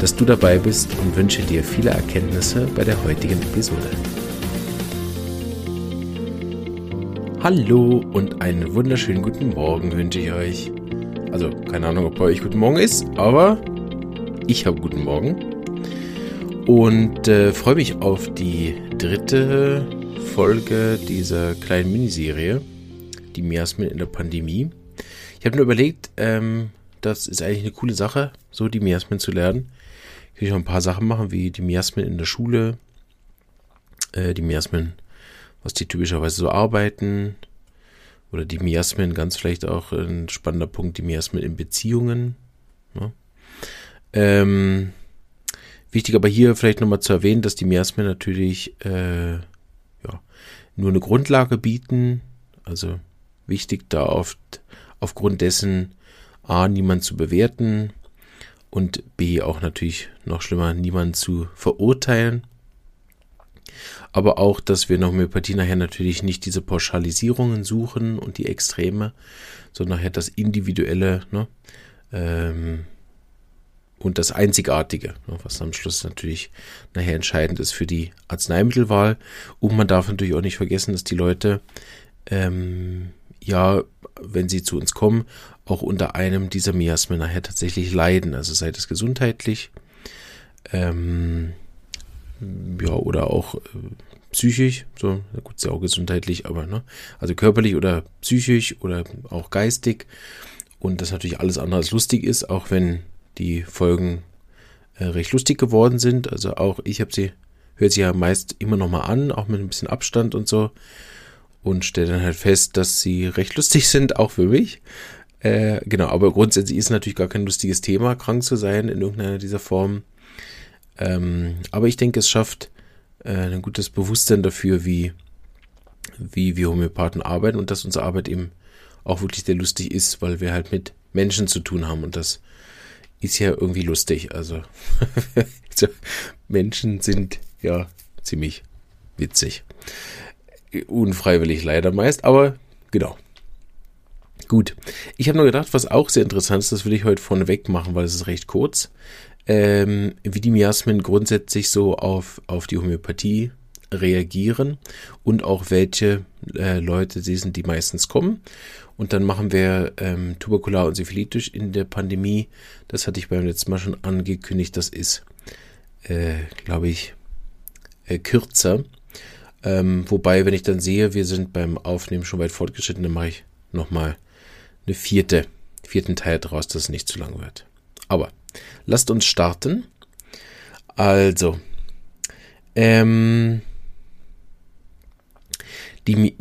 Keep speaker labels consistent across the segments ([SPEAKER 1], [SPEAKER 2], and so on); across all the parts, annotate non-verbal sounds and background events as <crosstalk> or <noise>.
[SPEAKER 1] dass du dabei bist und wünsche dir viele Erkenntnisse bei der heutigen Episode. Hallo und einen wunderschönen guten Morgen wünsche ich euch. Also keine Ahnung, ob bei euch guten Morgen ist, aber ich habe guten Morgen und äh, freue mich auf die dritte Folge dieser kleinen Miniserie, die Miasmen in der Pandemie. Ich habe mir überlegt, ähm, das ist eigentlich eine coole Sache, so die Miasmen zu lernen kann ich noch ein paar Sachen machen, wie die Miasmen in der Schule, äh, die Miasmen, was die typischerweise so arbeiten, oder die Miasmen, ganz vielleicht auch ein spannender Punkt, die Miasmen in Beziehungen. Ne? Ähm, wichtig aber hier vielleicht nochmal zu erwähnen, dass die Miasmen natürlich äh, ja, nur eine Grundlage bieten. Also wichtig da oft aufgrund dessen A, niemand zu bewerten, und B auch natürlich noch schlimmer, niemanden zu verurteilen. Aber auch, dass wir in Homöopathie nachher natürlich nicht diese Pauschalisierungen suchen und die Extreme, sondern nachher das Individuelle ne, ähm, und das Einzigartige, ne, was am Schluss natürlich nachher entscheidend ist für die Arzneimittelwahl. Und man darf natürlich auch nicht vergessen, dass die Leute ähm, ja, wenn sie zu uns kommen, auch unter einem dieser Miasmen nachher tatsächlich leiden. Also sei das gesundheitlich, ähm, ja, oder auch äh, psychisch, so, na gut, ist ja auch gesundheitlich, aber, ne, also körperlich oder psychisch oder auch geistig. Und das natürlich alles andere als lustig ist, auch wenn die Folgen äh, recht lustig geworden sind. Also auch ich habe sie, hört sie ja meist immer noch mal an, auch mit ein bisschen Abstand und so und stelle dann halt fest, dass sie recht lustig <laughs> sind, auch für mich. Äh, genau, aber grundsätzlich ist natürlich gar kein lustiges Thema, krank zu sein in irgendeiner dieser Formen. Ähm, aber ich denke, es schafft äh, ein gutes Bewusstsein dafür, wie, wie wir Homöopathen arbeiten und dass unsere Arbeit eben auch wirklich sehr lustig ist, weil wir halt mit Menschen zu tun haben und das ist ja irgendwie lustig. Also <laughs> Menschen sind ja ziemlich witzig unfreiwillig leider meist, aber genau. Gut. Ich habe nur gedacht, was auch sehr interessant ist, das will ich heute vorneweg machen, weil es ist recht kurz, ähm, wie die Miasmen grundsätzlich so auf, auf die Homöopathie reagieren und auch welche äh, Leute sie sind, die meistens kommen. Und dann machen wir ähm, Tuberkular und Syphilitis in der Pandemie. Das hatte ich beim letzten Mal schon angekündigt. Das ist, äh, glaube ich, äh, kürzer. Ähm, wobei, wenn ich dann sehe, wir sind beim Aufnehmen schon weit fortgeschritten, dann mache ich nochmal eine vierte, vierten Teil draus, dass es nicht zu lang wird. Aber lasst uns starten. Also, ähm, die,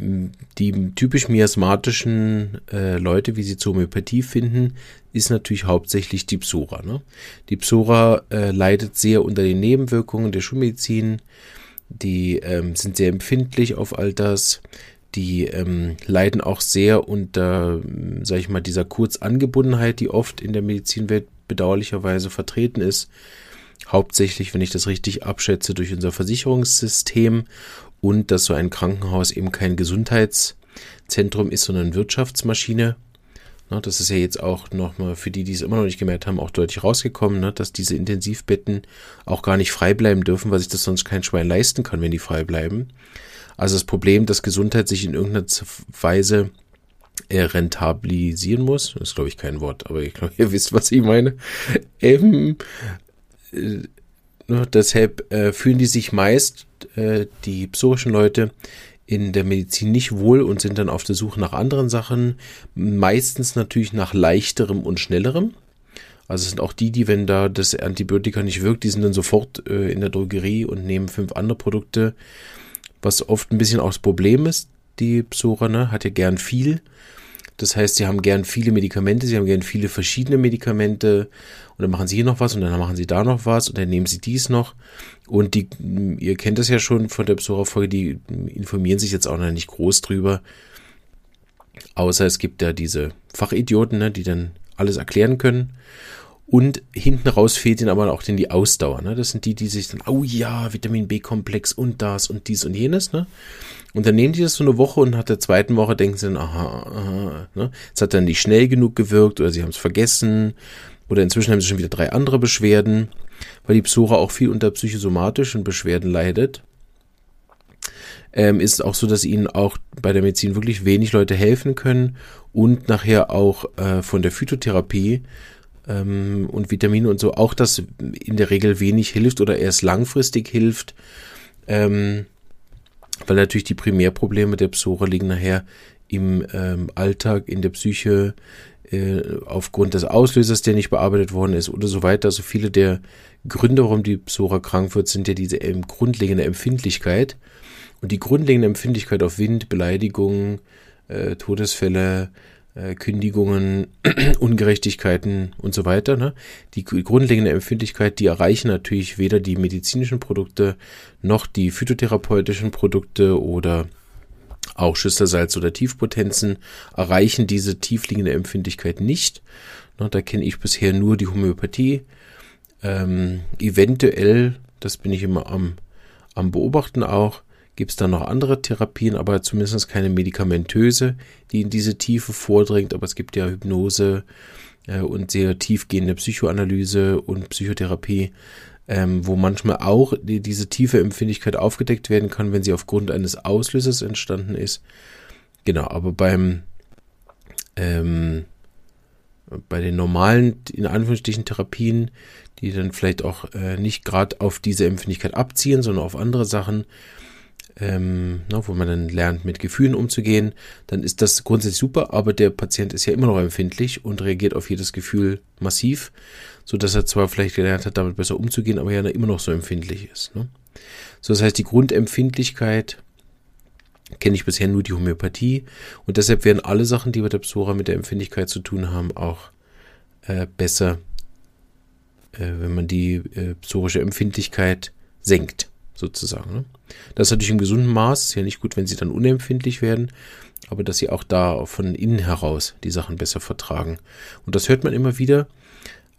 [SPEAKER 1] die typisch miasmatischen äh, Leute, wie sie zur Homöopathie finden, ist natürlich hauptsächlich die Psora. Ne? Die Psora äh, leidet sehr unter den Nebenwirkungen der Schulmedizin die ähm, sind sehr empfindlich auf all das. Die ähm, leiden auch sehr unter, sag ich mal, dieser Kurzangebundenheit, die oft in der Medizinwelt bedauerlicherweise vertreten ist. Hauptsächlich, wenn ich das richtig abschätze, durch unser Versicherungssystem und dass so ein Krankenhaus eben kein Gesundheitszentrum ist, sondern Wirtschaftsmaschine. Ne, das ist ja jetzt auch nochmal für die, die es immer noch nicht gemerkt haben, auch deutlich rausgekommen, ne, dass diese Intensivbetten auch gar nicht frei bleiben dürfen, weil sich das sonst kein Schwein leisten kann, wenn die frei bleiben. Also das Problem, dass Gesundheit sich in irgendeiner Weise äh, rentabilisieren muss, ist glaube ich kein Wort, aber ich glaube, <laughs> ihr wisst, was ich meine. Ähm, äh, ne, deshalb äh, fühlen die sich meist, äh, die psorischen Leute, in der Medizin nicht wohl und sind dann auf der Suche nach anderen Sachen, meistens natürlich nach leichterem und schnellerem. Also es sind auch die, die, wenn da das Antibiotika nicht wirkt, die sind dann sofort äh, in der Drogerie und nehmen fünf andere Produkte, was oft ein bisschen auch das Problem ist. Die Psora ne, hat ja gern viel. Das heißt, sie haben gern viele Medikamente, sie haben gern viele verschiedene Medikamente und dann machen sie hier noch was und dann machen sie da noch was und dann nehmen sie dies noch. Und die, ihr kennt das ja schon von der Psora-Folge, die informieren sich jetzt auch noch nicht groß drüber. Außer es gibt ja diese Fachidioten, ne, die dann alles erklären können. Und hinten raus fehlt ihnen aber auch denn die Ausdauer. Ne? Das sind die, die sich dann, oh ja, Vitamin B-Komplex und das und dies und jenes. Ne? Und dann nehmen die das so eine Woche und nach der zweiten Woche denken sie dann, aha, aha, ne? Es hat dann nicht schnell genug gewirkt oder sie haben es vergessen oder inzwischen haben sie schon wieder drei andere Beschwerden, weil die Psora auch viel unter psychosomatischen Beschwerden leidet. Ähm, ist auch so, dass ihnen auch bei der Medizin wirklich wenig Leute helfen können und nachher auch äh, von der Phytotherapie ähm, und Vitamine und so auch das in der Regel wenig hilft oder erst langfristig hilft. Ähm, weil natürlich die Primärprobleme der Psora liegen nachher im ähm, Alltag, in der Psyche, äh, aufgrund des Auslösers, der nicht bearbeitet worden ist oder so weiter. Also viele der Gründe, warum die Psora krank wird, sind ja diese ähm, grundlegende Empfindlichkeit. Und die grundlegende Empfindlichkeit auf Wind, Beleidigungen, äh, Todesfälle, äh, Kündigungen, <clears throat> Ungerechtigkeiten und so weiter. Ne? Die grundlegende Empfindlichkeit, die erreichen natürlich weder die medizinischen Produkte noch die phytotherapeutischen Produkte oder auch Schüstersalz oder Tiefpotenzen erreichen diese tiefliegende Empfindlichkeit nicht. Ne, da kenne ich bisher nur die Homöopathie. Ähm, eventuell, das bin ich immer am, am Beobachten auch, gibt es dann noch andere Therapien, aber zumindest keine medikamentöse, die in diese Tiefe vordringt. Aber es gibt ja Hypnose äh, und sehr tiefgehende Psychoanalyse und Psychotherapie, ähm, wo manchmal auch die, diese tiefe Empfindlichkeit aufgedeckt werden kann, wenn sie aufgrund eines Auslösers entstanden ist. Genau, aber beim ähm, bei den normalen, in Anführungsstrichen, Therapien, die dann vielleicht auch äh, nicht gerade auf diese Empfindlichkeit abziehen, sondern auf andere Sachen, ähm, ne, wo man dann lernt, mit Gefühlen umzugehen, dann ist das grundsätzlich super, aber der Patient ist ja immer noch empfindlich und reagiert auf jedes Gefühl massiv, so dass er zwar vielleicht gelernt hat, damit besser umzugehen, aber ja immer noch so empfindlich ist. Ne? So, das heißt, die Grundempfindlichkeit kenne ich bisher nur die Homöopathie und deshalb werden alle Sachen, die bei der Psora mit der Empfindlichkeit zu tun haben, auch äh, besser, äh, wenn man die äh, psorische Empfindlichkeit senkt sozusagen. Ne? Das ist natürlich im gesunden Maß, ist ja nicht gut, wenn sie dann unempfindlich werden, aber dass sie auch da von innen heraus die Sachen besser vertragen. Und das hört man immer wieder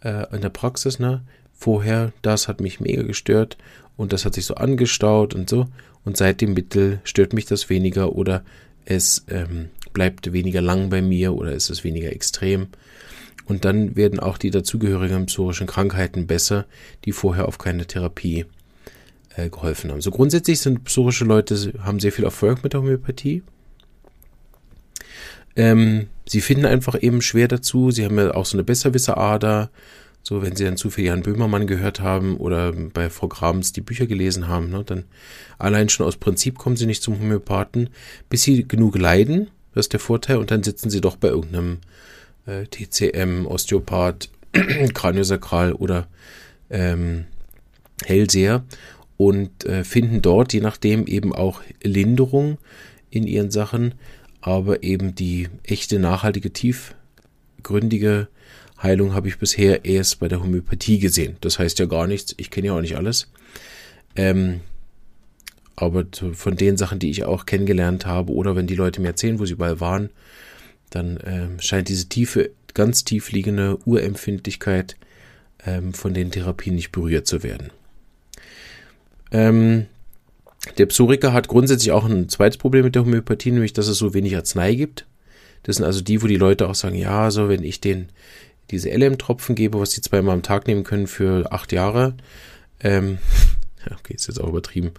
[SPEAKER 1] äh, in der Praxis, ne? Vorher, das hat mich mega gestört und das hat sich so angestaut und so. Und seit dem Mittel stört mich das weniger oder es ähm, bleibt weniger lang bei mir oder ist es weniger extrem. Und dann werden auch die dazugehörigen psorischen Krankheiten besser, die vorher auf keine Therapie äh, geholfen haben. So grundsätzlich sind psorische Leute, haben sehr viel Erfolg mit der Homöopathie. Ähm, sie finden einfach eben schwer dazu. Sie haben ja auch so eine Besserwisserader. So, wenn sie dann zu viel Jan Böhmermann gehört haben oder bei Frau Grabens die Bücher gelesen haben, ne, dann allein schon aus Prinzip kommen sie nicht zum Homöopathen, bis sie genug leiden. Das ist der Vorteil. Und dann sitzen sie doch bei irgendeinem äh, TCM, Osteopath, <clears throat> Kraniosakral oder ähm, Hellseher und äh, finden dort je nachdem eben auch Linderung in ihren Sachen, aber eben die echte, nachhaltige, tiefgründige Heilung habe ich bisher erst bei der Homöopathie gesehen. Das heißt ja gar nichts, ich kenne ja auch nicht alles. Ähm, aber von den Sachen, die ich auch kennengelernt habe, oder wenn die Leute mir erzählen, wo sie überall waren, dann ähm, scheint diese tiefe, ganz tief liegende Urempfindlichkeit ähm, von den Therapien nicht berührt zu werden. Ähm, der Psoriker hat grundsätzlich auch ein zweites Problem mit der Homöopathie, nämlich dass es so wenig Arznei gibt. Das sind also die, wo die Leute auch sagen, ja, so wenn ich den diese LM-Tropfen gebe, was die zweimal am Tag nehmen können für acht Jahre, ähm, <laughs> okay, ist jetzt auch übertrieben,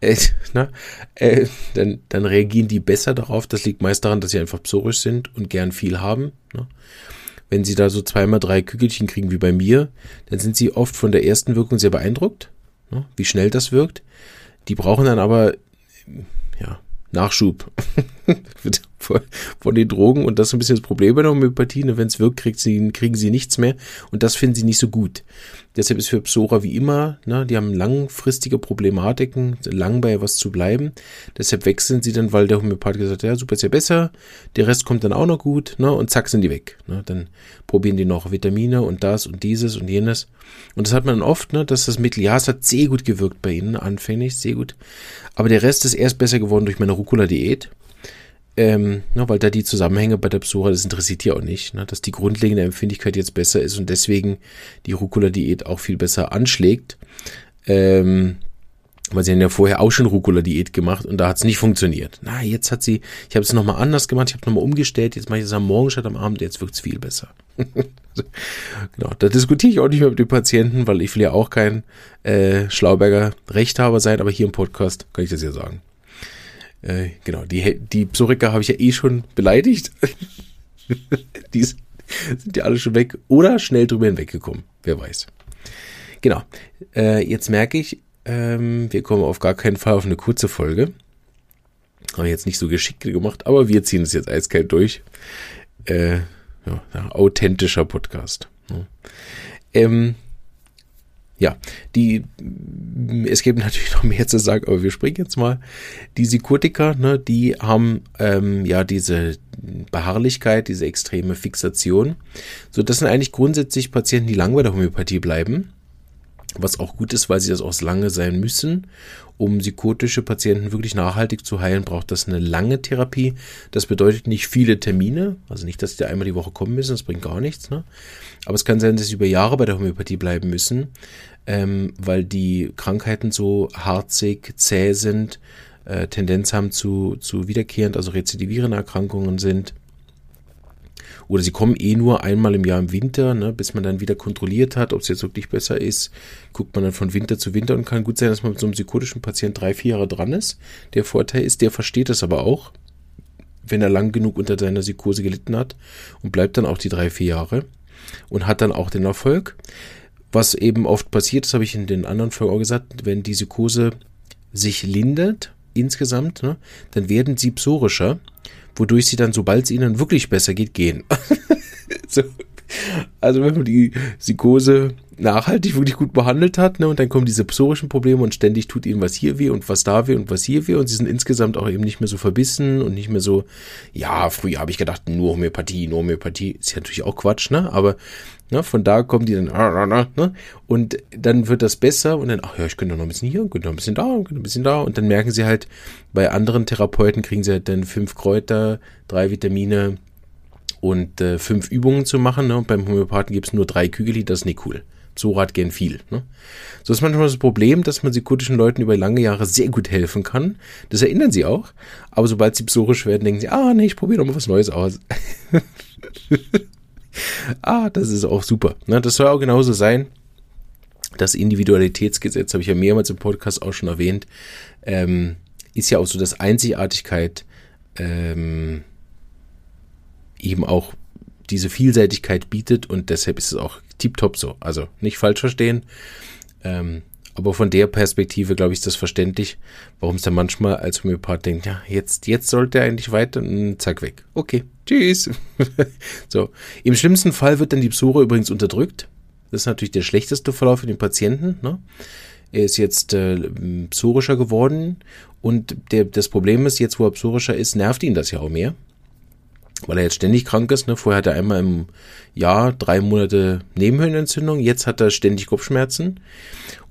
[SPEAKER 1] äh, na, äh, dann, dann reagieren die besser darauf. Das liegt meist daran, dass sie einfach psorisch sind und gern viel haben. Ne? Wenn sie da so zweimal drei Kügelchen kriegen wie bei mir, dann sind sie oft von der ersten Wirkung sehr beeindruckt wie schnell das wirkt. Die brauchen dann aber ja, Nachschub <laughs> von den Drogen und das ist ein bisschen das Problem bei der Homöopathie. Ne? Wenn es wirkt, kriegt sie, kriegen sie nichts mehr und das finden sie nicht so gut. Deshalb ist für Psora wie immer, ne, die haben langfristige Problematiken, lang bei was zu bleiben. Deshalb wechseln sie dann, weil der Homöopath gesagt hat, ja, super ist ja besser, der Rest kommt dann auch noch gut, ne, und zack sind die weg. Ne. Dann probieren die noch Vitamine und das und dieses und jenes. Und das hat man dann oft, ne, dass das Mittel, ja, es hat sehr gut gewirkt bei ihnen, anfänglich, sehr gut. Aber der Rest ist erst besser geworden durch meine Rucola-Diät. Ähm, ne, weil da die Zusammenhänge bei der Psora, das interessiert ja auch nicht, ne, dass die grundlegende Empfindlichkeit jetzt besser ist und deswegen die Rucola-Diät auch viel besser anschlägt. Ähm, weil sie haben ja vorher auch schon Rucola-Diät gemacht und da hat es nicht funktioniert. Na, jetzt hat sie, ich habe es nochmal anders gemacht, ich habe nochmal umgestellt, jetzt mache ich es am Morgen statt am Abend, jetzt wirkt es viel besser. <laughs> genau, da diskutiere ich auch nicht mehr mit den Patienten, weil ich will ja auch kein äh, Schlauberger Rechthaber sein, aber hier im Podcast kann ich das ja sagen. Äh, genau, die, die Psoriker habe ich ja eh schon beleidigt. <laughs> die sind ja alle schon weg oder schnell drüber hinweggekommen. Wer weiß. Genau. Äh, jetzt merke ich, ähm, wir kommen auf gar keinen Fall auf eine kurze Folge. Habe ich jetzt nicht so geschickt gemacht, aber wir ziehen es jetzt eiskalt durch. Äh, ja, authentischer Podcast. Ja. Ne? Ähm, ja, die, es gibt natürlich noch mehr zu sagen, aber wir springen jetzt mal. Die Sikotika, ne, die haben ähm, ja diese Beharrlichkeit, diese extreme Fixation. So, das sind eigentlich grundsätzlich Patienten, die lang bei der Homöopathie bleiben. Was auch gut ist, weil sie das auch lange sein müssen. Um psychotische Patienten wirklich nachhaltig zu heilen, braucht das eine lange Therapie. Das bedeutet nicht viele Termine, also nicht, dass die einmal die Woche kommen müssen, das bringt gar nichts. Ne? Aber es kann sein, dass sie über Jahre bei der Homöopathie bleiben müssen, ähm, weil die Krankheiten so harzig, zäh sind, äh, Tendenz haben zu, zu wiederkehrend, also rezidivierende Erkrankungen sind oder sie kommen eh nur einmal im Jahr im Winter, ne, bis man dann wieder kontrolliert hat, ob es jetzt wirklich besser ist. Guckt man dann von Winter zu Winter und kann gut sein, dass man mit so einem psychotischen Patient drei, vier Jahre dran ist. Der Vorteil ist, der versteht das aber auch, wenn er lang genug unter seiner Psychose gelitten hat und bleibt dann auch die drei, vier Jahre und hat dann auch den Erfolg. Was eben oft passiert, das habe ich in den anderen Folgen auch gesagt, wenn die Psychose sich lindert insgesamt, ne, dann werden sie psorischer wodurch sie dann, sobald es ihnen wirklich besser geht, gehen. <laughs> so. Also wenn man die Psychose nachhaltig wirklich gut behandelt hat, ne, und dann kommen diese psorischen Probleme und ständig tut ihnen was hier weh und was da weh und was hier weh und sie sind insgesamt auch eben nicht mehr so verbissen und nicht mehr so, ja, früher habe ich gedacht, nur Homöopathie, nur Homöopathie, ist ja natürlich auch Quatsch, ne, aber Ne, von da kommen die dann, ne, und dann wird das besser und dann, ach ja, ich könnte noch ein bisschen hier, könnte noch ein bisschen da, könnte ein bisschen da. Und dann merken sie halt, bei anderen Therapeuten kriegen sie halt dann fünf Kräuter, drei Vitamine und äh, fünf Übungen zu machen. Ne? Und beim Homöopathen gibt es nur drei Kügeli, das ist nicht cool. So hat gern viel. Ne? So ist manchmal das Problem, dass man psychotischen Leuten über lange Jahre sehr gut helfen kann. Das erinnern sie auch. Aber sobald sie psorisch werden, denken sie, ah, nee, ich probiere doch mal was Neues aus. <laughs> ah, das ist auch super. Ne? Das soll auch genauso sein. Das Individualitätsgesetz habe ich ja mehrmals im Podcast auch schon erwähnt. Ähm, ist ja auch so, dass Einzigartigkeit ähm, eben auch diese Vielseitigkeit bietet und deshalb ist es auch tiptop so. Also nicht falsch verstehen. Ähm, aber von der Perspektive, glaube ich, ist das verständlich, warum es dann manchmal als Homöopath denkt, ja, jetzt, jetzt sollte er eigentlich weiter und zack, weg. Okay, tschüss. <laughs> so. Im schlimmsten Fall wird dann die Psore übrigens unterdrückt. Das ist natürlich der schlechteste Verlauf für den Patienten. Ne? Er ist jetzt äh, psorischer geworden und der, das Problem ist, jetzt wo er psorischer ist, nervt ihn das ja auch mehr weil er jetzt ständig krank ist. Ne? Vorher hat er einmal im Jahr drei Monate Nebenhöhlenentzündung, jetzt hat er ständig Kopfschmerzen.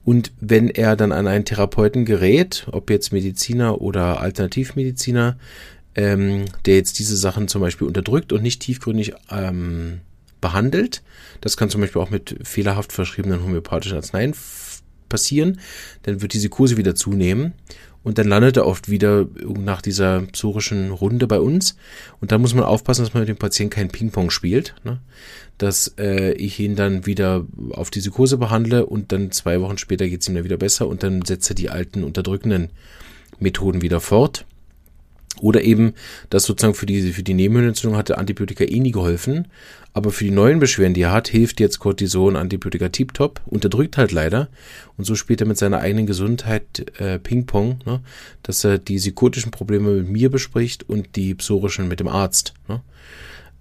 [SPEAKER 1] Und wenn er dann an einen Therapeuten gerät, ob jetzt Mediziner oder Alternativmediziner, ähm, der jetzt diese Sachen zum Beispiel unterdrückt und nicht tiefgründig ähm, behandelt, das kann zum Beispiel auch mit fehlerhaft verschriebenen homöopathischen Arzneien passieren, dann wird diese Kurse wieder zunehmen und dann landet er oft wieder nach dieser psorischen Runde bei uns. Und da muss man aufpassen, dass man mit dem Patienten kein Ping-Pong spielt. Ne? Dass äh, ich ihn dann wieder auf die Psychose behandle und dann zwei Wochen später geht es ihm dann wieder besser und dann setzt er die alten unterdrückenden Methoden wieder fort. Oder eben, dass sozusagen für die, für die Nebenhöhlenentzündung hat der Antibiotika eh nie geholfen. Aber für die neuen Beschwerden, die er hat, hilft jetzt Cortison, Antibiotika tiptop, unterdrückt halt leider. Und so spielt er mit seiner eigenen Gesundheit äh, Ping-Pong, ne? dass er die psychotischen Probleme mit mir bespricht und die psorischen mit dem Arzt. Ne?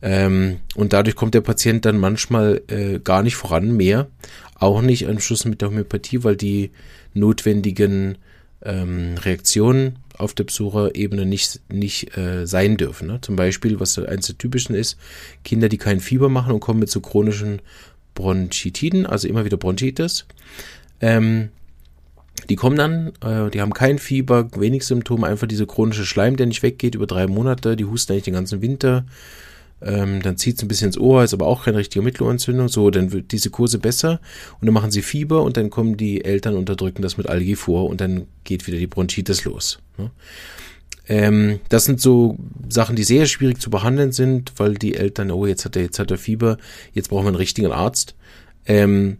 [SPEAKER 1] Ähm, und dadurch kommt der Patient dann manchmal äh, gar nicht voran mehr. Auch nicht am Schluss mit der Homöopathie, weil die notwendigen ähm, Reaktionen auf der Besucherebene nicht, nicht äh, sein dürfen. Ne? Zum Beispiel, was eines der typischen ist, Kinder, die kein Fieber machen und kommen mit so chronischen Bronchitiden, also immer wieder Bronchitis. Ähm, die kommen dann, äh, die haben kein Fieber, wenig Symptome, einfach diese chronische Schleim, der nicht weggeht über drei Monate, die husten eigentlich den ganzen Winter, ähm, dann zieht es ein bisschen ins Ohr, ist aber auch keine richtige Mittelohrentzündung. So, dann wird diese Kurse besser und dann machen sie Fieber und dann kommen die Eltern unterdrücken das mit Algi vor und dann geht wieder die Bronchitis los. Ne? Ähm, das sind so Sachen, die sehr schwierig zu behandeln sind, weil die Eltern, oh, jetzt hat er, jetzt hat er Fieber, jetzt brauchen wir einen richtigen Arzt. Ähm,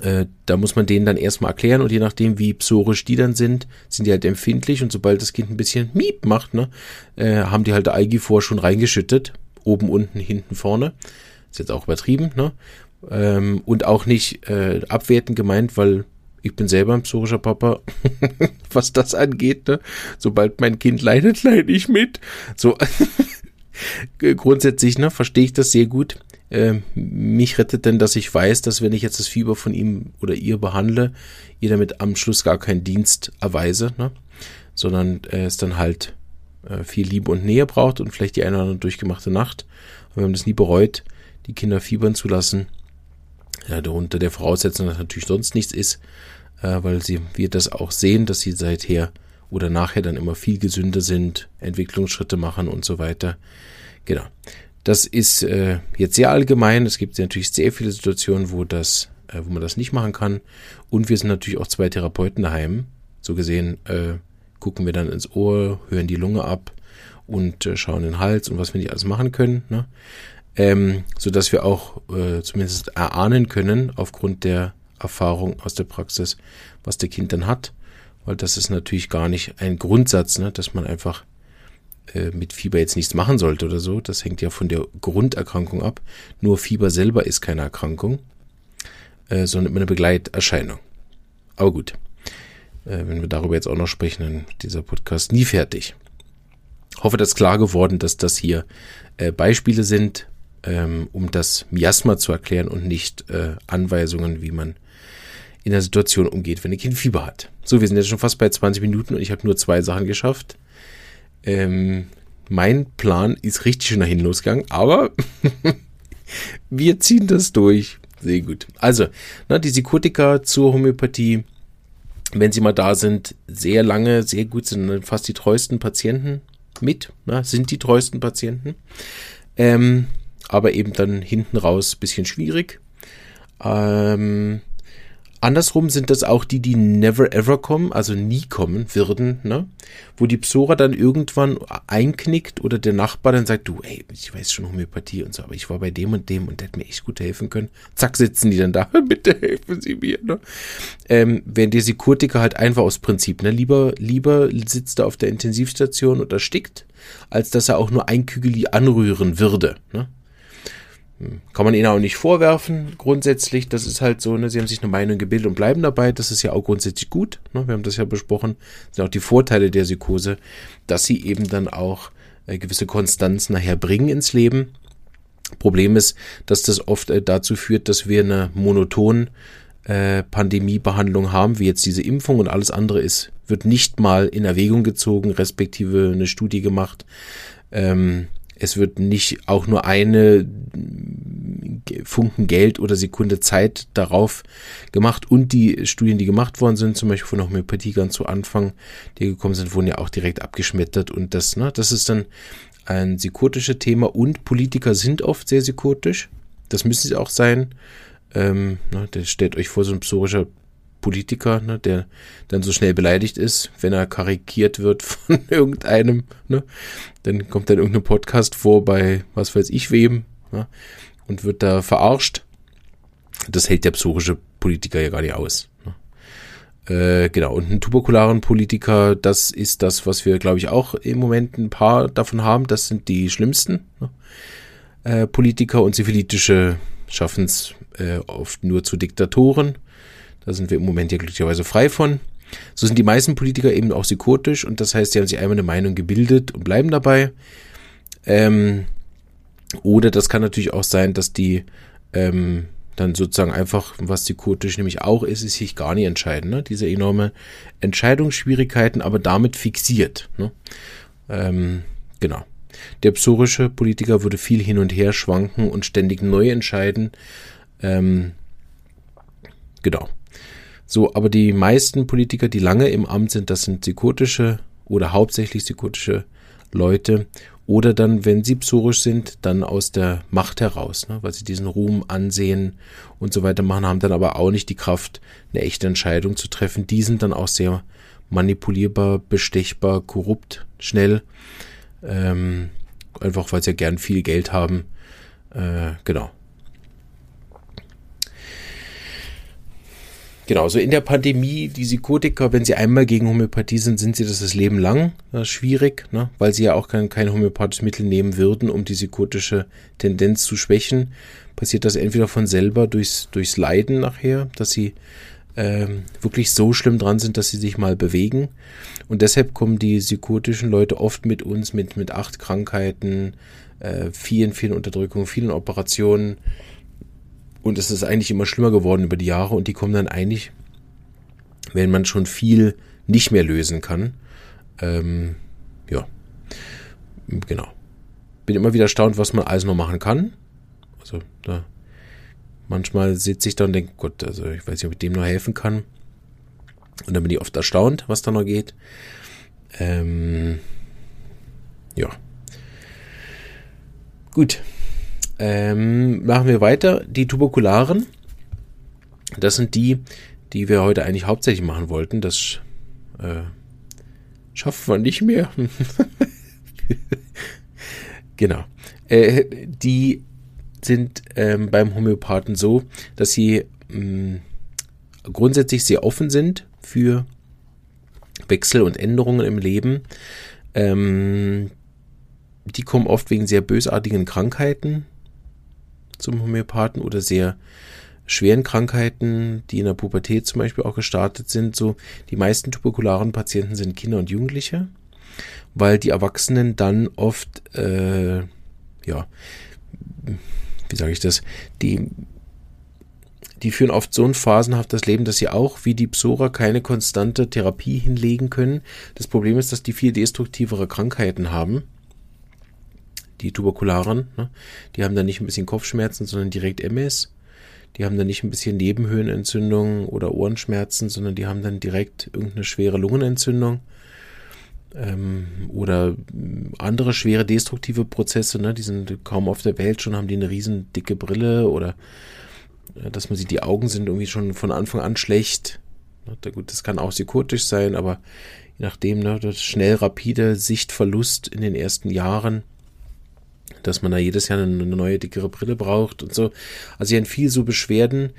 [SPEAKER 1] äh, da muss man denen dann erstmal erklären und je nachdem, wie psorisch die dann sind, sind die halt empfindlich und sobald das Kind ein bisschen Miep macht, ne, äh, haben die halt Algi vor schon reingeschüttet. Oben, unten, hinten, vorne. Ist jetzt auch übertrieben, ne? Ähm, und auch nicht äh, abwertend gemeint, weil ich bin selber ein psorischer Papa, <laughs> was das angeht, ne? Sobald mein Kind leidet, leide ich mit. So <laughs> grundsätzlich, ne, verstehe ich das sehr gut. Äh, mich rettet denn, dass ich weiß, dass wenn ich jetzt das Fieber von ihm oder ihr behandle, ihr damit am Schluss gar keinen Dienst erweise, ne? sondern äh, es dann halt äh, viel Liebe und Nähe braucht und vielleicht die eine oder andere durchgemachte Nacht. Aber wir haben das nie bereut, die Kinder fiebern zu lassen. Ja, darunter der Voraussetzung, dass natürlich sonst nichts ist, äh, weil sie, wir das auch sehen, dass sie seither oder nachher dann immer viel gesünder sind, Entwicklungsschritte machen und so weiter. Genau. Das ist äh, jetzt sehr allgemein. Es gibt natürlich sehr viele Situationen, wo das, äh, wo man das nicht machen kann. Und wir sind natürlich auch zwei Therapeuten daheim. So gesehen äh, gucken wir dann ins Ohr, hören die Lunge ab und äh, schauen den Hals und was wir nicht alles machen können. Ne? Ähm, so dass wir auch äh, zumindest erahnen können aufgrund der Erfahrung aus der Praxis, was der Kind dann hat. Weil das ist natürlich gar nicht ein Grundsatz, ne, dass man einfach äh, mit Fieber jetzt nichts machen sollte oder so. Das hängt ja von der Grunderkrankung ab. Nur Fieber selber ist keine Erkrankung, äh, sondern eine Begleiterscheinung. Aber gut, äh, wenn wir darüber jetzt auch noch sprechen, dann ist dieser Podcast nie fertig. Hoffe, dass klar geworden, dass das hier äh, Beispiele sind, ähm, um das Miasma zu erklären und nicht äh, Anweisungen, wie man in der Situation umgeht, wenn ein Kind Fieber hat. So, wir sind jetzt schon fast bei 20 Minuten und ich habe nur zwei Sachen geschafft. Ähm, mein Plan ist richtig schon dahin losgegangen, aber <laughs> wir ziehen das durch. Sehr gut. Also, na, die Sikotika zur Homöopathie, wenn sie mal da sind, sehr lange, sehr gut, sind fast die treuesten Patienten mit, na, sind die treuesten Patienten. Ähm, aber eben dann hinten raus bisschen schwierig. Ähm, Andersrum sind das auch die, die never ever kommen, also nie kommen würden, ne? Wo die Psora dann irgendwann einknickt oder der Nachbar dann sagt, du, ey, ich weiß schon Homöopathie und so, aber ich war bei dem und dem und der hat mir echt gut helfen können. Zack, sitzen die dann da, <laughs> bitte helfen Sie mir, ne? Ähm, während die Sikurtiker halt einfach aus Prinzip, ne? Lieber, lieber sitzt er auf der Intensivstation und erstickt, als dass er auch nur ein Kügeli anrühren würde, ne? Kann man ihnen auch nicht vorwerfen, grundsätzlich. Das ist halt so, ne, sie haben sich eine Meinung gebildet und bleiben dabei. Das ist ja auch grundsätzlich gut. Ne? Wir haben das ja besprochen. Das sind auch die Vorteile der Psychose, dass sie eben dann auch äh, gewisse Konstanz nachher bringen ins Leben. Problem ist, dass das oft äh, dazu führt, dass wir eine monoton äh, Pandemiebehandlung haben, wie jetzt diese Impfung und alles andere ist, wird nicht mal in Erwägung gezogen, respektive eine Studie gemacht. Ähm, es wird nicht auch nur eine Funken Geld oder Sekunde Zeit darauf gemacht und die Studien, die gemacht worden sind, zum Beispiel von Homöopathie ganz zu Anfang, die gekommen sind, wurden ja auch direkt abgeschmettert und das, ne, das ist dann ein psychotisches Thema und Politiker sind oft sehr psychotisch. Das müssen sie auch sein. Ähm, ne, stellt euch vor, so ein psorischer Politiker, ne, der dann so schnell beleidigt ist, wenn er karikiert wird <laughs> von irgendeinem, ne, dann kommt dann irgendein Podcast vor bei was weiß ich wem ne, und wird da verarscht. Das hält der psorische Politiker ja gar nicht aus. Ne. Äh, genau, und ein tuberkularen Politiker, das ist das, was wir, glaube ich, auch im Moment ein paar davon haben. Das sind die schlimmsten ne? äh, Politiker und syphilitische schaffen es äh, oft nur zu Diktatoren. Da sind wir im Moment ja glücklicherweise frei von. So sind die meisten Politiker eben auch psychotisch und das heißt, sie haben sich einmal eine Meinung gebildet und bleiben dabei. Ähm, oder das kann natürlich auch sein, dass die ähm, dann sozusagen einfach, was psychotisch nämlich auch ist, ist sich gar nicht entscheiden. Ne? Diese enorme Entscheidungsschwierigkeiten, aber damit fixiert. Ne? Ähm, genau. Der psorische Politiker würde viel hin und her schwanken und ständig neu entscheiden. Ähm, genau. So, aber die meisten Politiker, die lange im Amt sind, das sind psychotische oder hauptsächlich psychotische Leute oder dann, wenn sie psorisch sind, dann aus der Macht heraus, ne, weil sie diesen Ruhm ansehen und so weiter machen, haben dann aber auch nicht die Kraft, eine echte Entscheidung zu treffen. Die sind dann auch sehr manipulierbar, bestechbar, korrupt, schnell. Ähm, einfach weil sie ja gern viel Geld haben. Äh, genau. Genau, so in der Pandemie, die Psychotiker, wenn sie einmal gegen Homöopathie sind, sind sie das das Leben lang. Das ist schwierig, ne? weil sie ja auch kein, kein homöopathisches Mittel nehmen würden, um die psychotische Tendenz zu schwächen. Passiert das entweder von selber durchs, durchs Leiden nachher, dass sie ähm, wirklich so schlimm dran sind, dass sie sich mal bewegen. Und deshalb kommen die psychotischen Leute oft mit uns mit, mit acht Krankheiten, äh, vielen, vielen Unterdrückungen, vielen Operationen und es ist eigentlich immer schlimmer geworden über die Jahre und die kommen dann eigentlich, wenn man schon viel nicht mehr lösen kann. Ähm, ja, genau. Bin immer wieder erstaunt, was man alles noch machen kann. Also da manchmal sitze ich da und denke, Gott, also ich weiß nicht, ob ich dem noch helfen kann. Und dann bin ich oft erstaunt, was da noch geht. Ähm, ja. Gut. Ähm, machen wir weiter. Die Tuberkularen. Das sind die, die wir heute eigentlich hauptsächlich machen wollten. Das äh, schaffen wir nicht mehr. <laughs> genau. Äh, die sind ähm, beim Homöopathen so, dass sie mh, mm, grundsätzlich sehr offen sind für Wechsel und Änderungen im Leben. Ähm, die kommen oft wegen sehr bösartigen Krankheiten zum Homöopathen oder sehr schweren Krankheiten, die in der Pubertät zum Beispiel auch gestartet sind. So die meisten tuberkularen Patienten sind Kinder und Jugendliche, weil die Erwachsenen dann oft, äh, ja, wie sage ich das, die die führen oft so ein phasenhaftes Leben, dass sie auch wie die Psora keine konstante Therapie hinlegen können. Das Problem ist, dass die viel destruktivere Krankheiten haben die Tuberkularen, ne? die haben dann nicht ein bisschen Kopfschmerzen, sondern direkt MS. Die haben dann nicht ein bisschen Nebenhöhlenentzündung oder Ohrenschmerzen, sondern die haben dann direkt irgendeine schwere Lungenentzündung ähm, oder andere schwere destruktive Prozesse. Ne? Die sind kaum auf der Welt schon, haben die eine riesen dicke Brille oder äh, dass man sieht, die Augen sind irgendwie schon von Anfang an schlecht. Ne? Gut, das kann auch psychotisch sein, aber je nachdem, ne, das schnell rapide Sichtverlust in den ersten Jahren dass man da jedes Jahr eine, neue, dickere Brille braucht und so. Also sie haben viel so Beschwerden,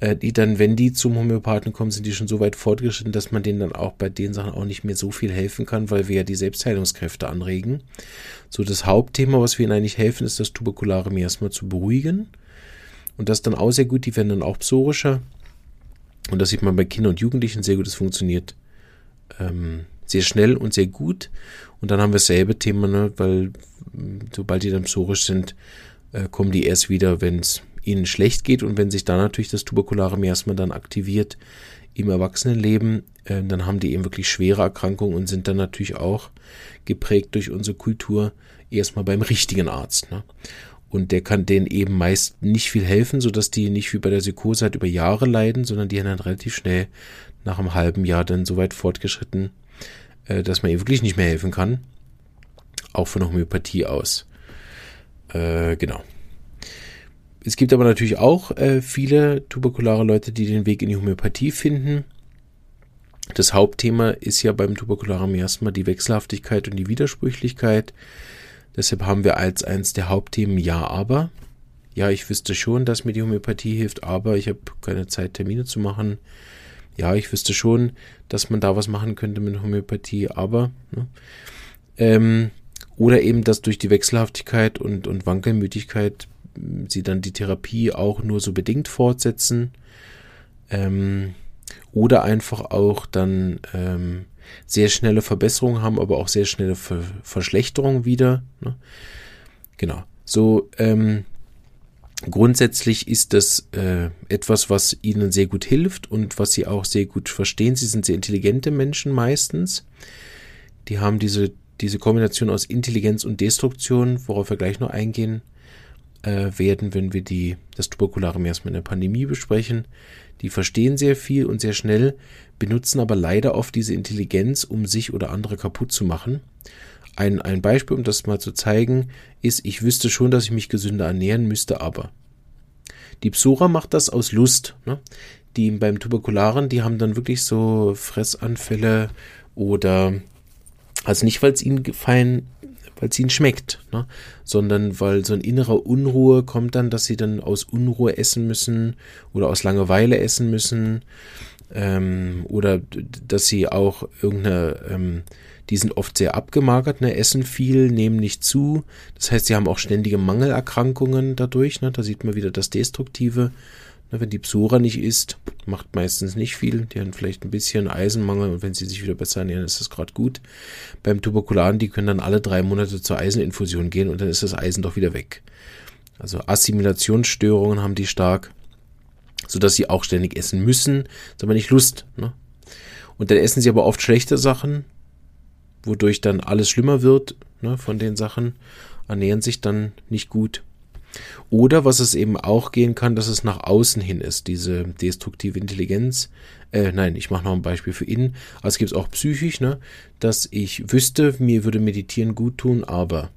[SPEAKER 1] äh, die dann, wenn die zum Homöopathen kommen, sind die schon so weit fortgeschritten, dass man denen dann auch bei den Sachen auch nicht mehr so viel helfen kann, weil wir ja die Selbstheilungskräfte anregen. So das Hauptthema, was wir ihnen eigentlich helfen, ist das tuberkulare Miasma zu beruhigen. Und das dann auch sehr gut, die werden dann auch psorischer. Und das sieht man bei Kindern und Jugendlichen sehr gut, es funktioniert ähm, sehr schnell und sehr gut. Und dann haben wir dasselbe Thema, ne, weil sobald die dann psorisch sind, äh, kommen die erst wieder, wenn es ihnen schlecht geht und wenn sich dann natürlich das tuberkulare Miasma dann aktiviert im Erwachsenenleben, äh, dann haben die eben wirklich schwere Erkrankungen und sind dann natürlich auch geprägt durch unsere Kultur erstmal beim richtigen Arzt. Ne? Und der kann denen eben meist nicht viel helfen, sodass die nicht wie bei der Psychose halt über Jahre leiden, sondern die haben dann relativ schnell nach einem halben Jahr dann so weit fortgeschritten, äh, dass man ihr wirklich nicht mehr helfen kann. Auch von Homöopathie aus. Äh, genau. Es gibt aber natürlich auch äh, viele tuberkulare Leute, die den Weg in die Homöopathie finden. Das Hauptthema ist ja beim tuberkularen Miasma die Wechselhaftigkeit und die Widersprüchlichkeit. Deshalb haben wir als eins der Hauptthemen Ja, aber. Ja, ich wüsste schon, dass mir die Homöopathie hilft, aber ich habe keine Zeit, Termine zu machen ja, ich wüsste schon, dass man da was machen könnte mit Homöopathie, aber ne, ähm, oder eben, dass durch die Wechselhaftigkeit und, und Wankelmütigkeit sie dann die Therapie auch nur so bedingt fortsetzen. Ähm, oder einfach auch dann ähm, sehr schnelle Verbesserungen haben, aber auch sehr schnelle Ver Verschlechterungen wieder. Ne? Genau. So, ähm, grundsätzlich ist das äh, etwas, was ihnen sehr gut hilft und was sie auch sehr gut verstehen. Sie sind sehr intelligente Menschen meistens. Die haben diese, diese Kombination aus Intelligenz und Destruktion, worauf wir gleich noch eingehen äh, werden, wenn wir die, das Tuberkularium erstmal in der Pandemie besprechen. Die verstehen sehr viel und sehr schnell, benutzen aber leider oft diese Intelligenz, um sich oder andere kaputt zu machen. Ein, ein Beispiel, um das mal zu zeigen, ist, ich wüsste schon, dass ich mich gesünder ernähren müsste, aber. Die Psora macht das aus Lust. Ne? Die beim Tuberkularen, die haben dann wirklich so Fressanfälle oder, also nicht, weil es ihnen gefallen weil es ihnen schmeckt, ne? sondern weil so ein innerer Unruhe kommt dann, dass sie dann aus Unruhe essen müssen oder aus Langeweile essen müssen ähm, oder dass sie auch irgendeine, ähm, die sind oft sehr abgemagert, ne? essen viel, nehmen nicht zu. Das heißt, sie haben auch ständige Mangelerkrankungen dadurch. Ne? Da sieht man wieder das Destruktive. Wenn die Psora nicht isst, macht meistens nicht viel. Die haben vielleicht ein bisschen Eisenmangel und wenn sie sich wieder besser ernähren, ist das gerade gut. Beim Tuberkularen, die können dann alle drei Monate zur Eiseninfusion gehen und dann ist das Eisen doch wieder weg. Also Assimilationsstörungen haben die stark, sodass sie auch ständig essen müssen, ist aber nicht Lust. Ne? Und dann essen sie aber oft schlechte Sachen, wodurch dann alles schlimmer wird ne, von den Sachen, ernähren sich dann nicht gut. Oder was es eben auch gehen kann, dass es nach außen hin ist, diese destruktive Intelligenz. Äh, nein, ich mache noch ein Beispiel für innen. Es gibt es auch psychisch, ne, dass ich wüsste, mir würde Meditieren gut tun, aber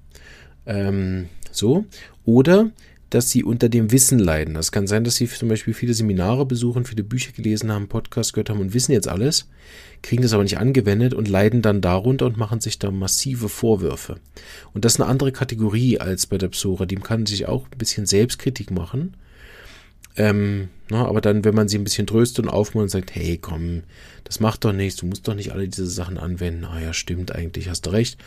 [SPEAKER 1] ähm, so. Oder dass sie unter dem Wissen leiden. Das kann sein, dass sie zum Beispiel viele Seminare besuchen, viele Bücher gelesen haben, Podcasts gehört haben und wissen jetzt alles, kriegen das aber nicht angewendet und leiden dann darunter und machen sich da massive Vorwürfe. Und das ist eine andere Kategorie als bei der Psora. Die kann sich auch ein bisschen Selbstkritik machen. Ähm, na, aber dann, wenn man sie ein bisschen tröstet und aufmuntert und sagt, hey, komm, das macht doch nichts, du musst doch nicht alle diese Sachen anwenden. Ah ja, stimmt, eigentlich hast du recht.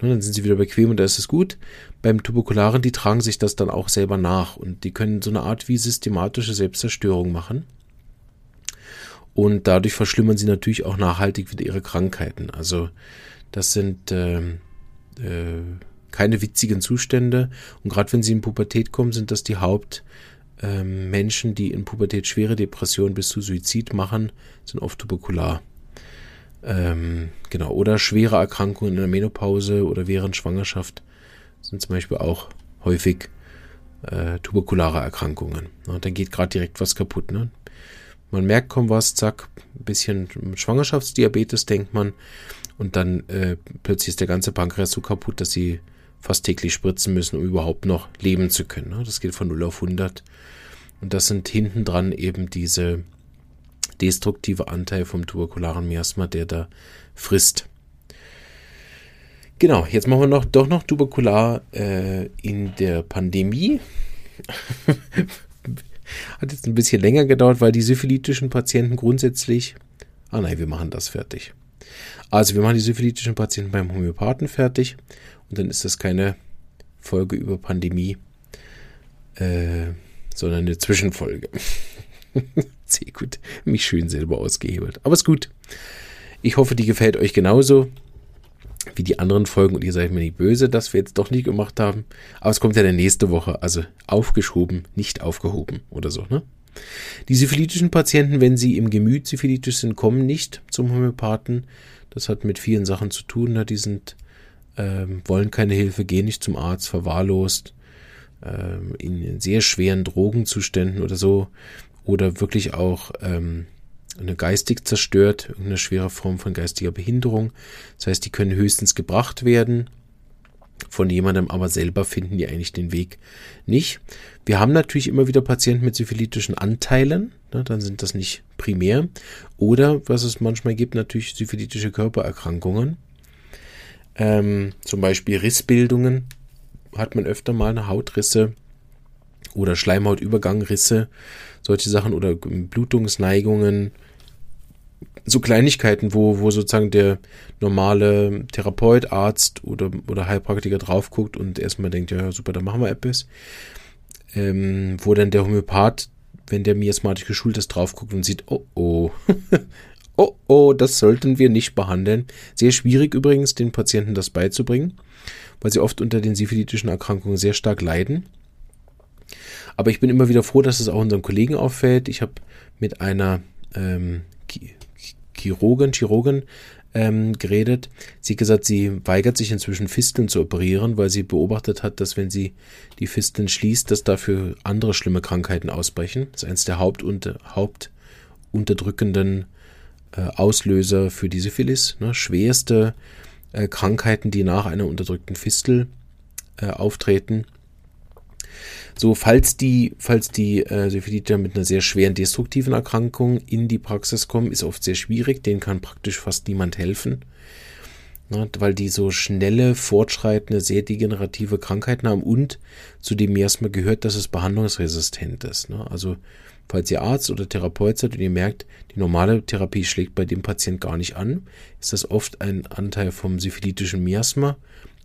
[SPEAKER 1] Na, dann sind sie wieder bequem und da ist es gut. Beim Tuberkularen, die tragen sich das dann auch selber nach und die können so eine Art wie systematische Selbstzerstörung machen. Und dadurch verschlimmern sie natürlich auch nachhaltig wieder ihre Krankheiten. Also das sind äh, äh, keine witzigen Zustände. Und gerade wenn sie in Pubertät kommen, sind das die Haupt ähm, Menschen, die in Pubertät schwere Depressionen bis zu Suizid machen, sind oft tuberkular. Ähm, genau, oder schwere Erkrankungen in der Menopause oder während Schwangerschaft sind zum Beispiel auch häufig äh, tuberkulare Erkrankungen. Ja, dann geht gerade direkt was kaputt. Ne? Man merkt kaum was, zack, ein bisschen Schwangerschaftsdiabetes denkt man und dann äh, plötzlich ist der ganze Pankreas so kaputt, dass sie fast täglich spritzen müssen, um überhaupt noch leben zu können. Ne? Das geht von 0 auf 100. Und das sind hinten dran eben diese destruktive Anteil vom tuberkularen Miasma, der da frisst. Genau, jetzt machen wir noch doch noch tuberkular äh, in der Pandemie. <laughs> Hat jetzt ein bisschen länger gedauert, weil die syphilitischen Patienten grundsätzlich. Ah nein, wir machen das fertig. Also wir machen die syphilitischen Patienten beim Homöopathen fertig und dann ist das keine Folge über Pandemie, äh, sondern eine Zwischenfolge. <laughs> Sehr gut. Mich schön selber ausgehebelt. Aber ist gut. Ich hoffe, die gefällt euch genauso wie die anderen Folgen und ihr seid mir nicht böse, dass wir jetzt doch nicht gemacht haben. Aber es kommt ja der nächste Woche. Also aufgeschoben, nicht aufgehoben oder so, ne? Die syphilitischen Patienten, wenn sie im Gemüt syphilitisch sind, kommen nicht zum Homöopathen. Das hat mit vielen Sachen zu tun. Ne? Die sind ähm, wollen keine Hilfe, gehen nicht zum Arzt, verwahrlost, ähm, in sehr schweren Drogenzuständen oder so, oder wirklich auch ähm, eine geistig zerstört, irgendeine schwere Form von geistiger Behinderung. Das heißt, die können höchstens gebracht werden von jemandem, aber selber finden die eigentlich den Weg nicht. Wir haben natürlich immer wieder Patienten mit syphilitischen Anteilen, ne, dann sind das nicht primär. Oder, was es manchmal gibt, natürlich syphilitische Körpererkrankungen. Ähm, zum Beispiel Rissbildungen hat man öfter mal eine Hautrisse oder Schleimhautübergangrisse, solche Sachen oder Blutungsneigungen, so Kleinigkeiten, wo, wo sozusagen der normale Therapeut, Arzt oder, oder Heilpraktiker drauf guckt und erstmal denkt, ja, super, da machen wir etwas. Ähm, wo dann der Homöopath, wenn der miasmatisch geschult ist, drauf guckt und sieht, oh oh, <laughs> oh oh, das sollten wir nicht behandeln. Sehr schwierig übrigens, den Patienten das beizubringen, weil sie oft unter den syphilitischen Erkrankungen sehr stark leiden. Aber ich bin immer wieder froh, dass es auch unseren Kollegen auffällt. Ich habe mit einer ähm, Chirurgin, Chirurgin ähm, geredet. Sie hat gesagt, sie weigert sich inzwischen Fisteln zu operieren, weil sie beobachtet hat, dass wenn sie die Fisteln schließt, dass dafür andere schlimme Krankheiten ausbrechen. Das ist eines der Hauptunter, hauptunterdrückenden äh, Auslöser für die Syphilis. Ne? Schwerste äh, Krankheiten, die nach einer unterdrückten Fistel äh, auftreten. So, falls die, falls die äh, Syphilitiker mit einer sehr schweren destruktiven Erkrankung in die Praxis kommen, ist oft sehr schwierig. Denen kann praktisch fast niemand helfen. Na, weil die so schnelle, fortschreitende, sehr degenerative Krankheiten haben und zu dem Miasma gehört, dass es behandlungsresistent ist. Ne? Also, falls ihr Arzt oder Therapeut seid und ihr merkt, die normale Therapie schlägt bei dem Patient gar nicht an, ist das oft ein Anteil vom syphilitischen Miasma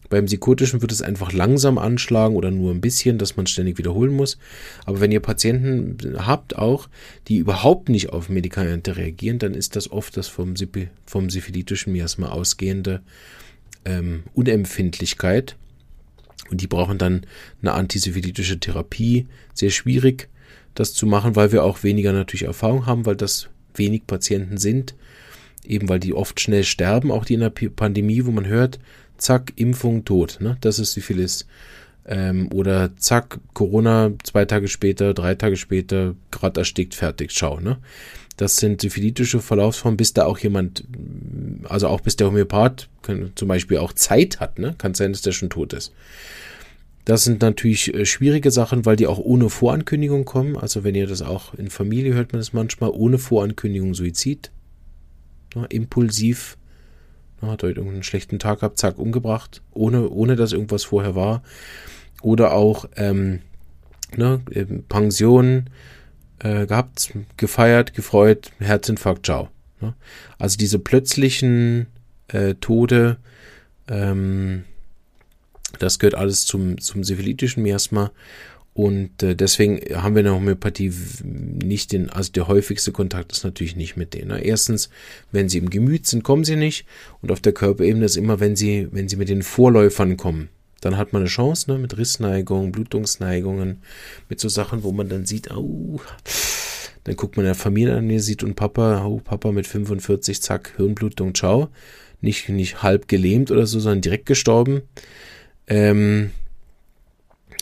[SPEAKER 1] beim Psychotischen wird es einfach langsam anschlagen oder nur ein bisschen, dass man ständig wiederholen muss. Aber wenn ihr Patienten habt auch, die überhaupt nicht auf Medikamente reagieren, dann ist das oft das vom, vom syphilitischen Miasma ausgehende ähm, Unempfindlichkeit. Und die brauchen dann eine antisyphilitische Therapie. Sehr schwierig, das zu machen, weil wir auch weniger natürlich Erfahrung haben, weil das wenig Patienten sind. Eben weil die oft schnell sterben, auch die in der Pandemie, wo man hört, zack, Impfung, tot. Ne? Das ist Syphilis. Ähm, oder zack, Corona, zwei Tage später, drei Tage später, gerade erstickt, fertig, schau. Ne? Das sind syphilitische Verlaufsformen, bis da auch jemand, also auch bis der Homöopath kann, zum Beispiel auch Zeit hat. Ne? Kann sein, dass der schon tot ist. Das sind natürlich äh, schwierige Sachen, weil die auch ohne Vorankündigung kommen. Also wenn ihr das auch in Familie hört man das manchmal, ohne Vorankündigung Suizid. Ne? Impulsiv hat heute irgendeinen schlechten Tag gehabt, zack, umgebracht, ohne, ohne dass irgendwas vorher war. Oder auch ähm, ne, Pension äh, gehabt, gefeiert, gefreut, Herzinfarkt, ciao. Ne? Also diese plötzlichen äh, Tode, ähm, das gehört alles zum, zum syphilitischen Miasma. Und äh, deswegen haben wir in der Homöopathie nicht den, also der häufigste Kontakt ist natürlich nicht mit denen. Ne? Erstens, wenn sie im Gemüt sind, kommen sie nicht. Und auf der Körperebene ist immer, wenn sie, wenn sie mit den Vorläufern kommen, dann hat man eine Chance, ne, mit Rissneigungen, Blutungsneigungen, mit so Sachen, wo man dann sieht, au, dann guckt man der Familie an, sieht und Papa, oh, Papa mit 45, zack, Hirnblutung, ciao. Nicht, nicht halb gelähmt oder so, sondern direkt gestorben. Ähm,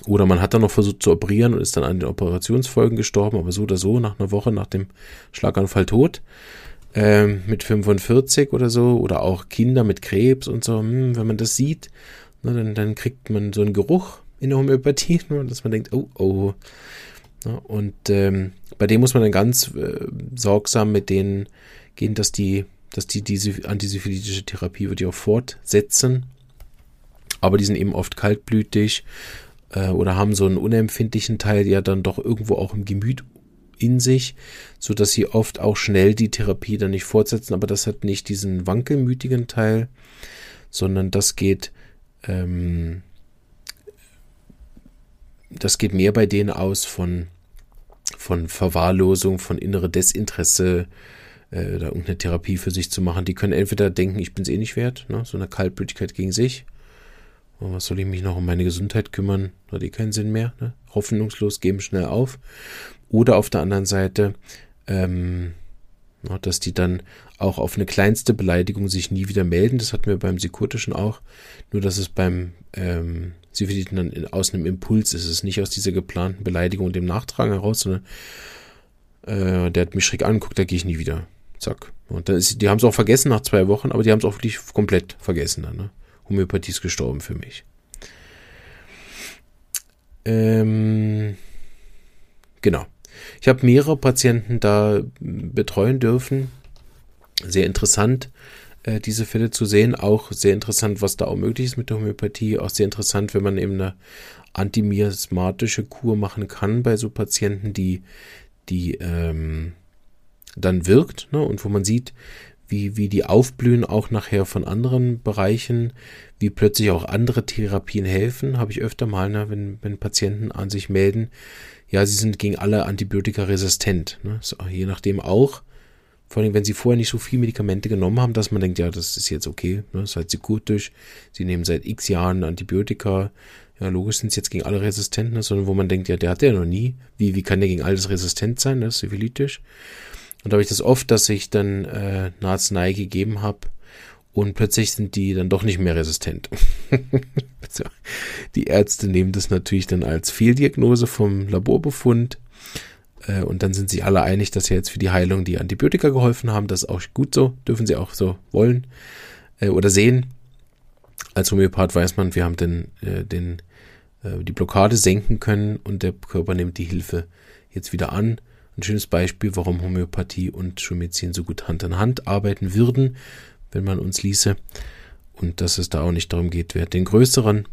[SPEAKER 1] oder man hat dann noch versucht zu operieren und ist dann an den Operationsfolgen gestorben, aber so oder so nach einer Woche nach dem Schlaganfall tot. Ähm, mit 45 oder so. Oder auch Kinder mit Krebs und so. Hm, wenn man das sieht, na, dann, dann kriegt man so einen Geruch in der Homöopathie, ne, <laughs> dass man denkt, oh, oh. Ja, und ähm, bei dem muss man dann ganz äh, sorgsam mit denen gehen, dass die, dass die diese antisyphilitische Therapie wird ja auch fortsetzen. Aber die sind eben oft kaltblütig äh, oder haben so einen unempfindlichen Teil ja dann doch irgendwo auch im Gemüt in sich, so dass sie oft auch schnell die Therapie dann nicht fortsetzen, aber das hat nicht diesen wankelmütigen Teil, sondern das geht, ähm, das geht mehr bei denen aus von, von Verwahrlosung, von innere Desinteresse, äh, da irgendeine Therapie für sich zu machen. Die können entweder denken, ich bin es eh nicht wert, ne, so eine Kaltblütigkeit gegen sich, was soll ich mich noch um meine Gesundheit kümmern? Hat eh keinen Sinn mehr. Ne? Hoffnungslos, geben schnell auf. Oder auf der anderen Seite, ähm, dass die dann auch auf eine kleinste Beleidigung sich nie wieder melden. Das hatten wir beim Psychotischen auch. Nur, dass es beim ähm, Syphiliten dann aus einem Impuls ist. Es ist nicht aus dieser geplanten Beleidigung und dem Nachtragen heraus, sondern äh, der hat mich schräg angeguckt, da gehe ich nie wieder. Zack. Und da ist, die haben es auch vergessen nach zwei Wochen, aber die haben es auch wirklich komplett vergessen dann. Ne? Homöopathie ist gestorben für mich. Ähm, genau. Ich habe mehrere Patienten da betreuen dürfen. Sehr interessant, äh, diese Fälle zu sehen. Auch sehr interessant, was da auch möglich ist mit der Homöopathie. Auch sehr interessant, wenn man eben eine antimiasmatische Kur machen kann bei so Patienten, die, die ähm, dann wirkt ne? und wo man sieht, wie, wie die aufblühen auch nachher von anderen Bereichen, wie plötzlich auch andere Therapien helfen, habe ich öfter mal, ne, wenn, wenn Patienten an sich melden, ja, sie sind gegen alle Antibiotika resistent. Ne? So, je nachdem auch, vor allem wenn sie vorher nicht so viel Medikamente genommen haben, dass man denkt, ja, das ist jetzt okay, ne? seid sie gut durch, sie nehmen seit x Jahren Antibiotika, ja, logisch sind sie jetzt gegen alle resistent, ne? sondern wo man denkt, ja, der hat ja noch nie, wie, wie kann der gegen alles resistent sein, ne? syphilitisch. Und da habe ich das oft, dass ich dann äh, eine Arznei gegeben habe und plötzlich sind die dann doch nicht mehr resistent. <laughs> die Ärzte nehmen das natürlich dann als Fehldiagnose vom Laborbefund äh, und dann sind sich alle einig, dass ja jetzt für die Heilung die Antibiotika geholfen haben. Das ist auch gut so, dürfen sie auch so wollen äh, oder sehen. Als Homöopath weiß man, wir haben den, äh, den, äh, die Blockade senken können und der Körper nimmt die Hilfe jetzt wieder an ein schönes Beispiel, warum Homöopathie und Schulmedizin so gut Hand in Hand arbeiten würden, wenn man uns ließe. Und dass es da auch nicht darum geht, wer hat den größeren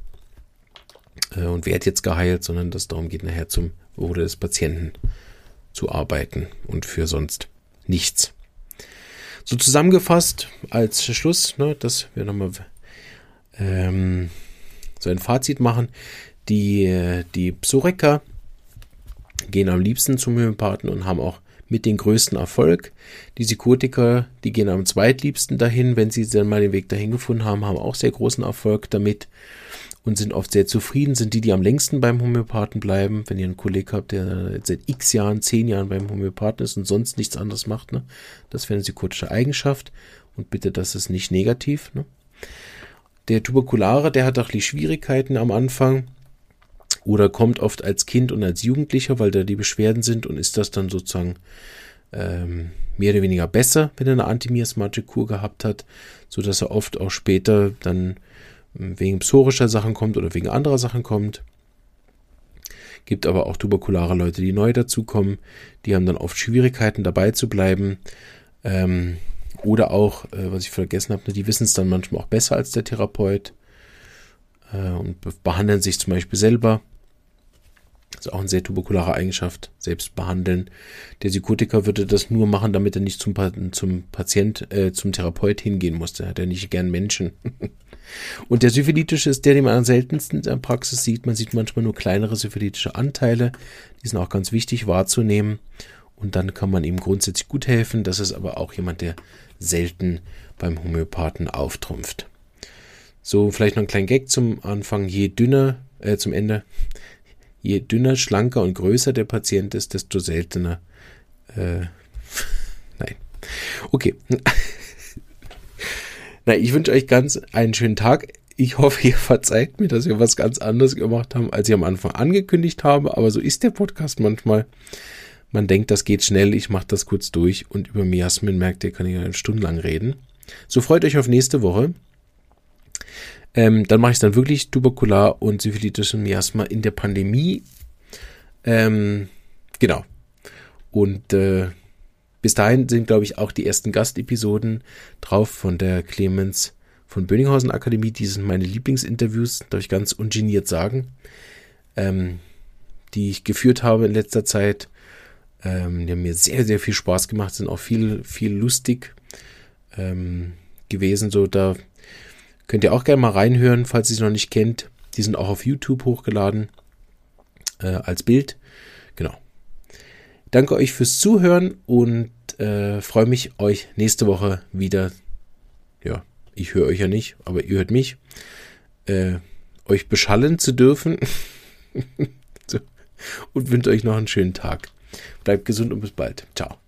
[SPEAKER 1] äh, und wer hat jetzt geheilt, sondern dass es darum geht, nachher zum Wohle des Patienten zu arbeiten und für sonst nichts. So zusammengefasst als Schluss, ne, dass wir nochmal ähm, so ein Fazit machen. Die, die Psoriker gehen am liebsten zum Homöopathen und haben auch mit den größten Erfolg. Die Psychotiker, die gehen am zweitliebsten dahin, wenn sie dann mal den Weg dahin gefunden haben, haben auch sehr großen Erfolg damit und sind oft sehr zufrieden, sind die, die am längsten beim Homöopathen bleiben. Wenn ihr einen Kollegen habt, der seit x Jahren, zehn Jahren beim Homöopathen ist und sonst nichts anderes macht, ne? das wäre eine psychotische Eigenschaft und bitte, das ist nicht negativ. Ne? Der Tuberkulare, der hat auch die Schwierigkeiten am Anfang, oder kommt oft als Kind und als Jugendlicher, weil da die Beschwerden sind und ist das dann sozusagen ähm, mehr oder weniger besser, wenn er eine antimiasmatische Kur gehabt hat, so dass er oft auch später dann hm, wegen psorischer Sachen kommt oder wegen anderer Sachen kommt. Gibt aber auch tuberkulare Leute, die neu dazukommen, die haben dann oft Schwierigkeiten dabei zu bleiben. Ähm, oder auch, äh, was ich vergessen habe, ne, die wissen es dann manchmal auch besser als der Therapeut äh, und behandeln sich zum Beispiel selber das ist auch eine sehr tuberkulare Eigenschaft, selbst behandeln. Der Psychotiker würde das nur machen, damit er nicht zum, zum Patient, äh, zum Therapeut hingehen musste. Er hat ja nicht gern Menschen. <laughs> Und der syphilitische ist der, den man am seltensten in der Praxis sieht. Man sieht manchmal nur kleinere syphilitische Anteile. Die sind auch ganz wichtig wahrzunehmen. Und dann kann man ihm grundsätzlich gut helfen. Das ist aber auch jemand, der selten beim Homöopathen auftrumpft. So, vielleicht noch ein kleiner Gag zum Anfang. Je dünner, äh, zum Ende, je dünner, schlanker und größer der Patient ist, desto seltener. Äh, <laughs> nein. Okay. <laughs> Na, ich wünsche euch ganz einen schönen Tag. Ich hoffe, ihr verzeiht mir, dass wir was ganz anderes gemacht haben, als ich am Anfang angekündigt habe. Aber so ist der Podcast manchmal. Man denkt, das geht schnell. Ich mache das kurz durch. Und über Miasmin merkt ihr, kann ich eine Stunde lang reden. So freut euch auf nächste Woche. Ähm, dann mache ich dann wirklich Tuberkular und Syphilitis und Miasma in der Pandemie. Ähm, genau. Und äh, bis dahin sind, glaube ich, auch die ersten Gastepisoden drauf von der Clemens von Böninghausen Akademie. Die sind meine Lieblingsinterviews, darf ich ganz ungeniert sagen, ähm, die ich geführt habe in letzter Zeit. Ähm, die haben mir sehr, sehr viel Spaß gemacht, sind auch viel, viel lustig ähm, gewesen. So, da Könnt ihr auch gerne mal reinhören, falls ihr es noch nicht kennt. Die sind auch auf YouTube hochgeladen äh, als Bild. Genau. Danke euch fürs Zuhören und äh, freue mich, euch nächste Woche wieder. Ja, ich höre euch ja nicht, aber ihr hört mich. Äh, euch beschallen zu dürfen. <laughs> so. Und wünsche euch noch einen schönen Tag. Bleibt gesund und bis bald. Ciao.